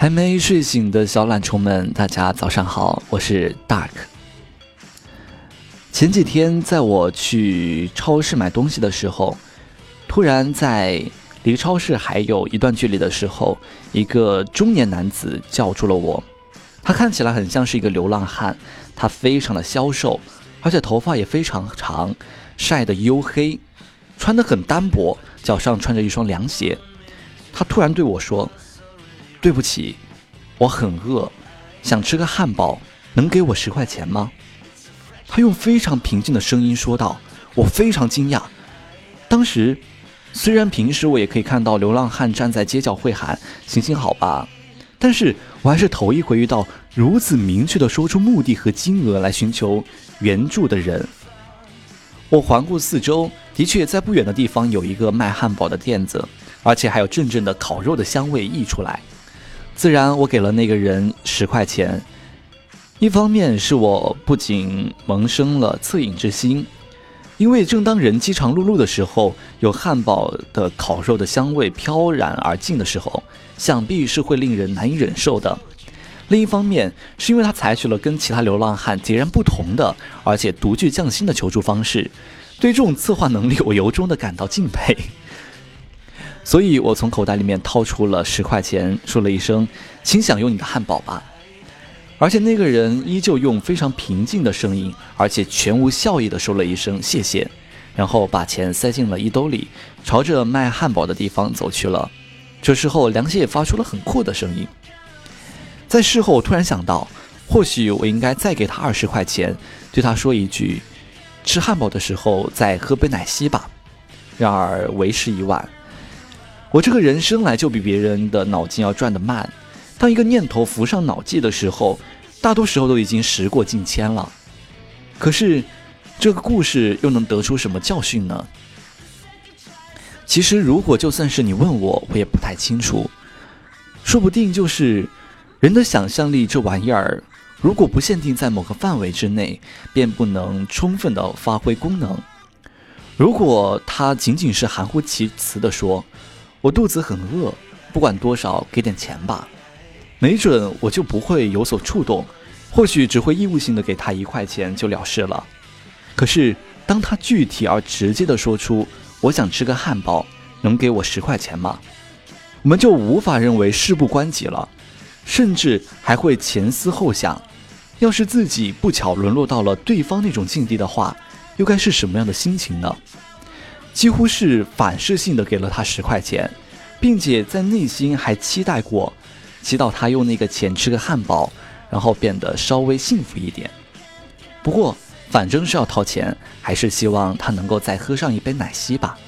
还没睡醒的小懒虫们，大家早上好，我是 Dark。前几天在我去超市买东西的时候，突然在离超市还有一段距离的时候，一个中年男子叫住了我。他看起来很像是一个流浪汉，他非常的消瘦，而且头发也非常长，晒得黝黑，穿得很单薄，脚上穿着一双凉鞋。他突然对我说。对不起，我很饿，想吃个汉堡，能给我十块钱吗？他用非常平静的声音说道。我非常惊讶。当时，虽然平时我也可以看到流浪汉站在街角会喊“行行好吧”，但是我还是头一回遇到如此明确的说出目的和金额来寻求援助的人。我环顾四周，的确在不远的地方有一个卖汉堡的店子，而且还有阵阵的烤肉的香味溢出来。自然，我给了那个人十块钱。一方面是我不仅萌生了恻隐之心，因为正当人饥肠辘辘的时候，有汉堡的烤肉的香味飘然而进的时候，想必是会令人难以忍受的。另一方面，是因为他采取了跟其他流浪汉截然不同的，而且独具匠心的求助方式，对这种策划能力，我由衷的感到敬佩。所以我从口袋里面掏出了十块钱，说了一声：“请享用你的汉堡吧。”而且那个人依旧用非常平静的声音，而且全无笑意的说了一声“谢谢”，然后把钱塞进了衣兜里，朝着卖汉堡的地方走去了。这时候，凉鞋也发出了很酷的声音。在事后，我突然想到，或许我应该再给他二十块钱，对他说一句：“吃汉堡的时候再喝杯奶昔吧。”然而为时已晚。我这个人生来就比别人的脑筋要转得慢，当一个念头浮上脑际的时候，大多时候都已经时过境迁了。可是，这个故事又能得出什么教训呢？其实，如果就算是你问我，我也不太清楚。说不定就是人的想象力这玩意儿，如果不限定在某个范围之内，便不能充分的发挥功能。如果他仅仅是含糊其辞的说。我肚子很饿，不管多少，给点钱吧。没准我就不会有所触动，或许只会义务性的给他一块钱就了事了。可是当他具体而直接的说出“我想吃个汉堡，能给我十块钱吗？”我们就无法认为事不关己了，甚至还会前思后想：要是自己不巧沦落到了对方那种境地的话，又该是什么样的心情呢？几乎是反射性的给了他十块钱，并且在内心还期待过，祈祷他用那个钱吃个汉堡，然后变得稍微幸福一点。不过，反正是要掏钱，还是希望他能够再喝上一杯奶昔吧。